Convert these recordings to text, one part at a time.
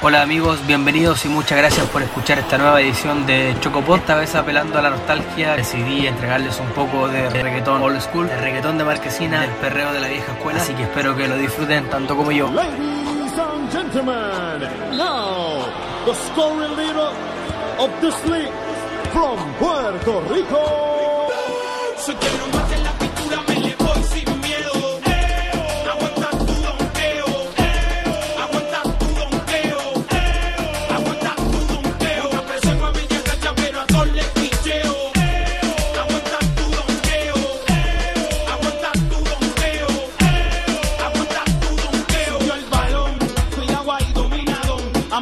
Hola amigos, bienvenidos y muchas gracias por escuchar esta nueva edición de Chocopod. Esta vez apelando a la nostalgia, decidí entregarles un poco de reggaetón old school, de reggaetón de marquesina, el perreo de la vieja escuela, así que espero que lo disfruten tanto como yo. Ladies and gentlemen, now the scoring leader of this league from Puerto Rico.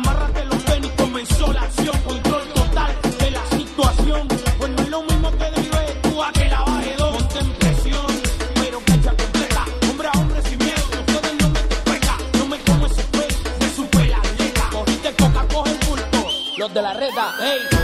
Amárrate los tenis, comenzó la acción, control total de la situación. Pues es lo mismo que derive tú a que la baje dos. Ponte presión, pero cacha completa, hombre a hombre sin miedo. Ustedes no me pega, no me como ese pez de su super atleta. Cogiste coca, coge el bulto, los de la reta, hey.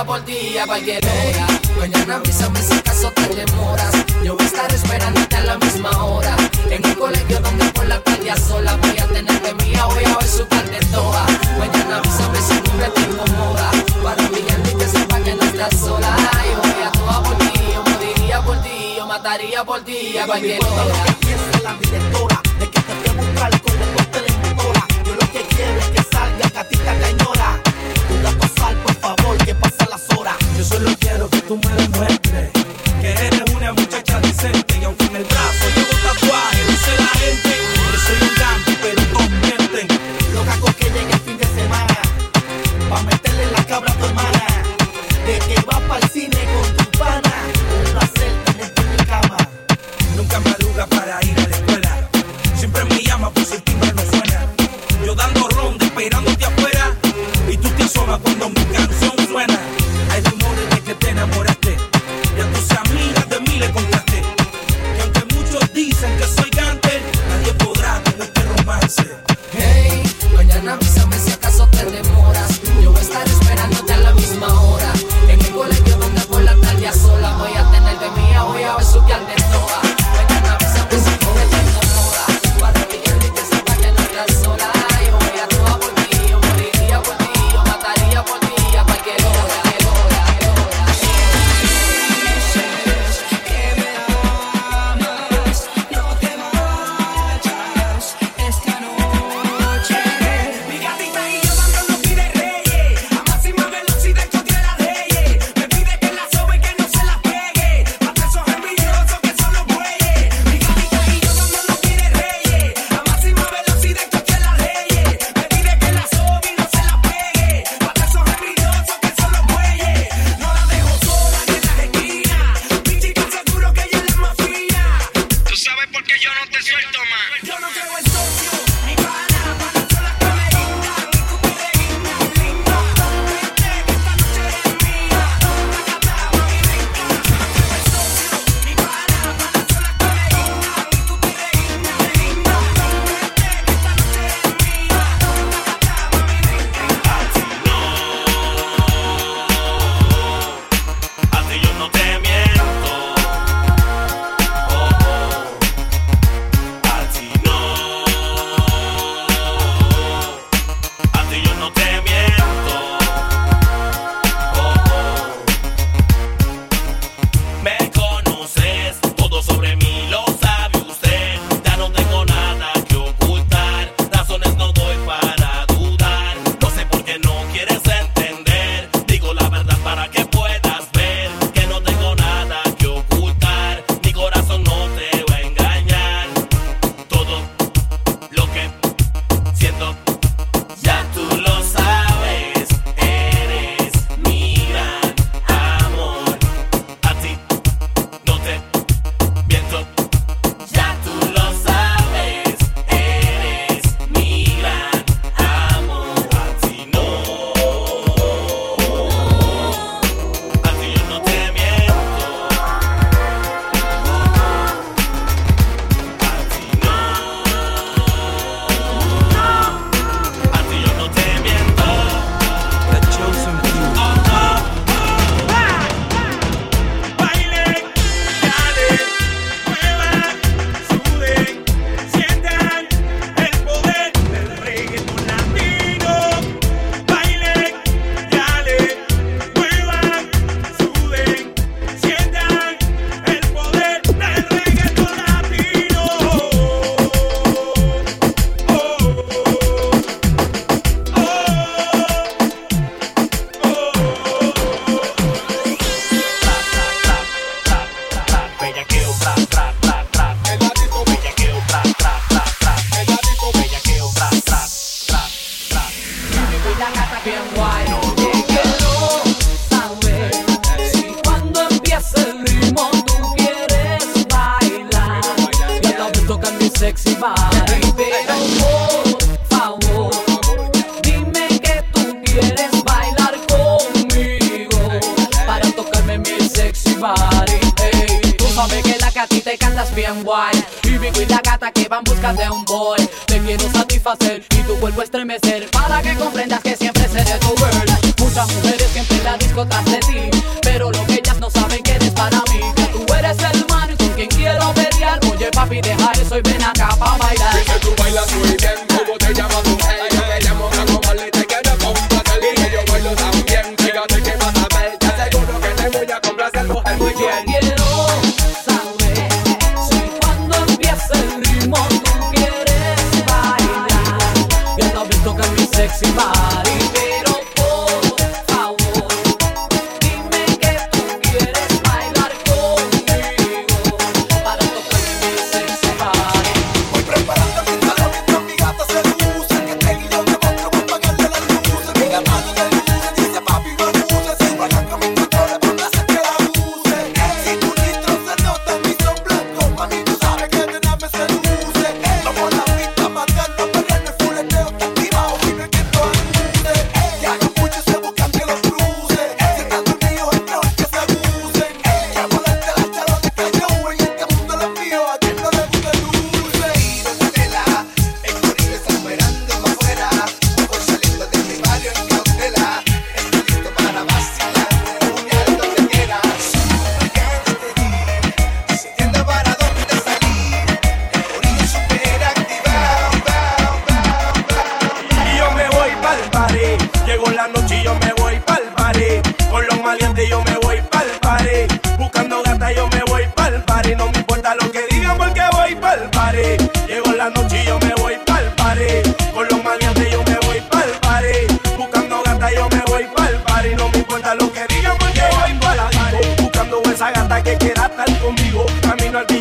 Mataría por ti a cualquier hora. Mañana avísame si acaso te demoras. Yo voy a estar esperándote a la misma hora. En el colegio donde por la tarde a sola voy a tenerte mía, voy a besuquearte toda. Mañana avísame si me te incomoda. Para brillar y que sepa que no estás sola. Yo voy a toda por ti, yo moriría por ti, yo mataría por ti a cualquier hora. de que te fui el corte. Yo lo que quiero es que salga gatita pasar, por favor, que pasa las horas. Yo solo quiero que tú me demuestres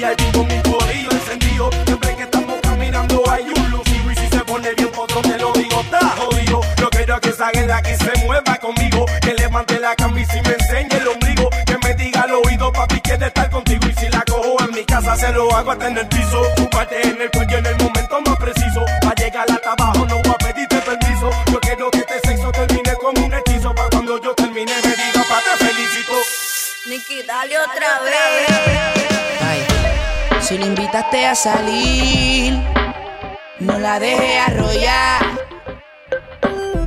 allí con mi corillo encendido. Siempre que estamos caminando hay un lucido. Y si se pone bien otro te lo digo, está jodido. Yo quiero que esa guerra que se mueva conmigo. Que levante la camisa y me enseñe el ombligo. Que me diga al oído, papi, quiere estar contigo. Y si la cojo en mi casa, se lo hago hasta en el piso. Tu parte en el cuello en el momento más preciso. Pa' llegar hasta abajo, no voy a pedirte permiso. Yo quiero que este sexo termine como un hechizo. Pa' cuando yo termine, me diga, pa' te felicito. Niki, dale otra, vez. Si la invitaste a salir, no la deje arrollar.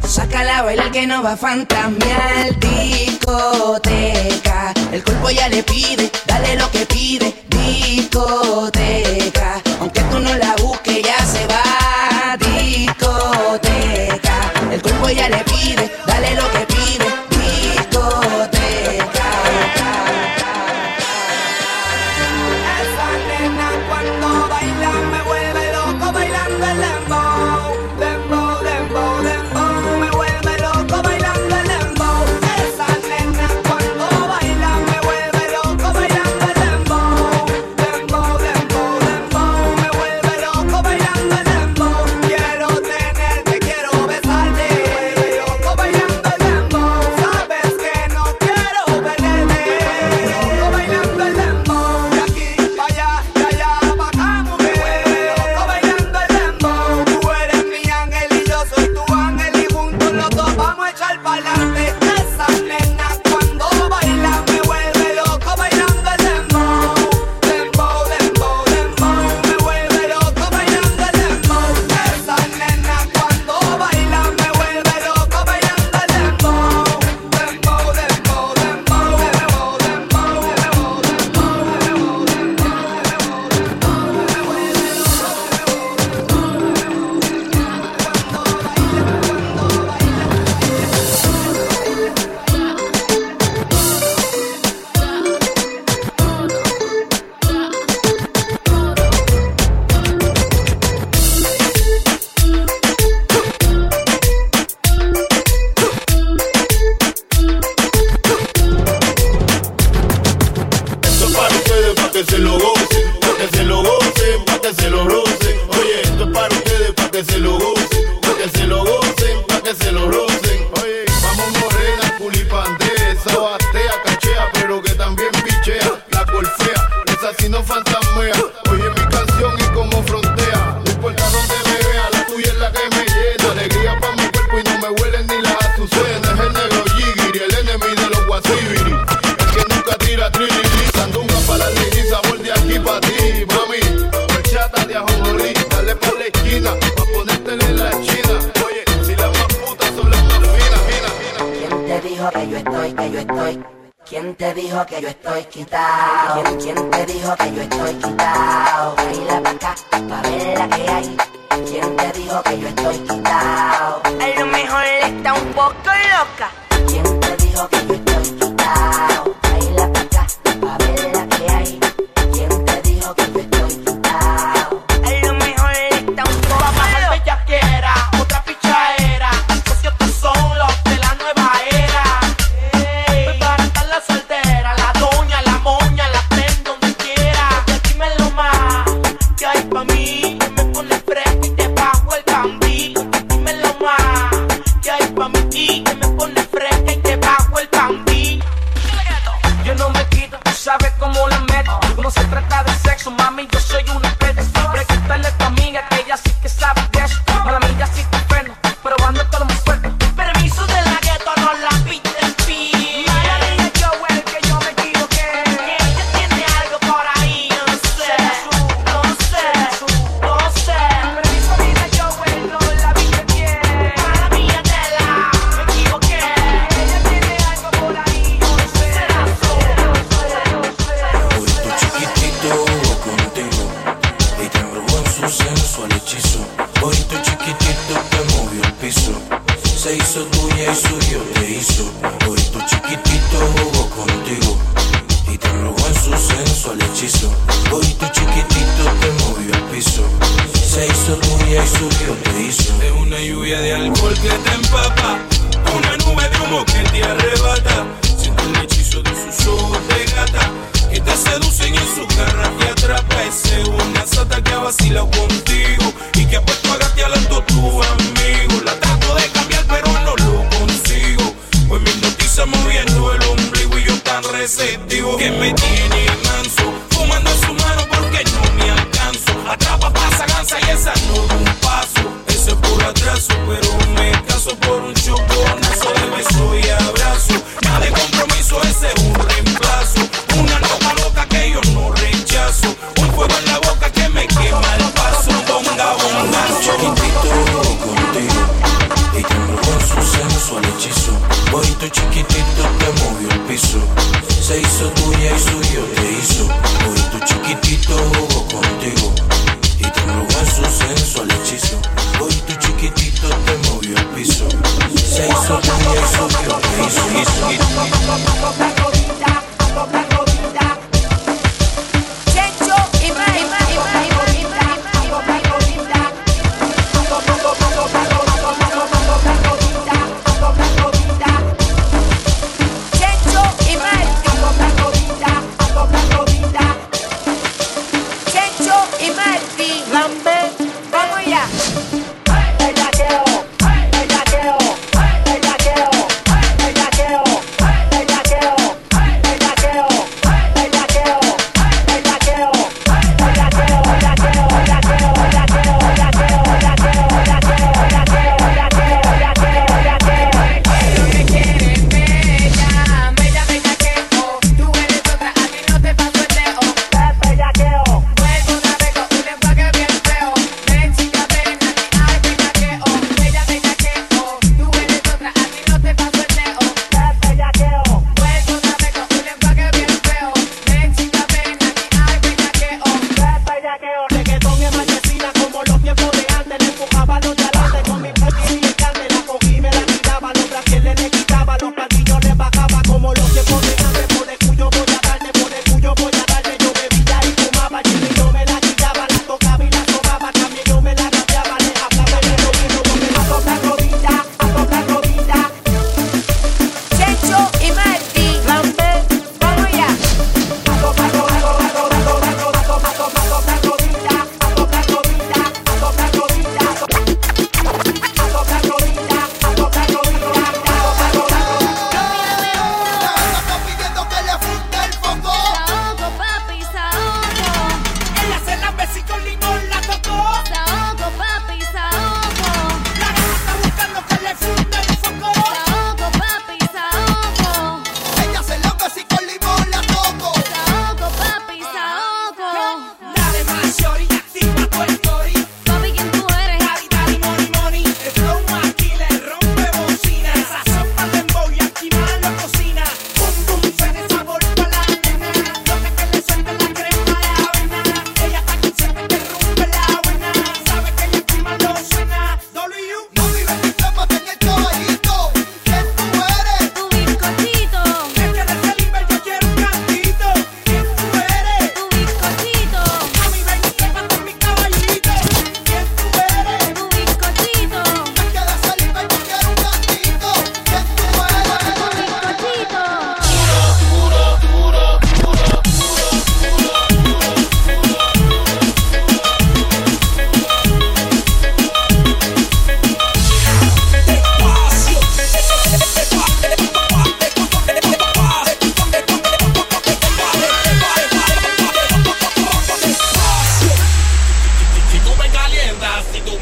Saca la baila que no va a fantasmear discoteca. El cuerpo ya le pide, dale lo que pide, discoteca. Aunque tú no la busques, ya se va, discoteca. El cuerpo ya le pide. que yo estoy quitado? ¿Quién, te dijo que yo estoy quitado? Baila pa' acá, pa' ver la que hay. ¿Quién te dijo que yo estoy quitado? A lo mejor le está un poco Es una lluvia de alcohol que te empapa, una nube de humo que te arrebata. Siento el hechizo de sus ojos de gata, que te seducen en su garra te atrapa. Es una sata que ha vacilado contigo. sugi, sugi, sugi.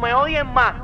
Me odien más.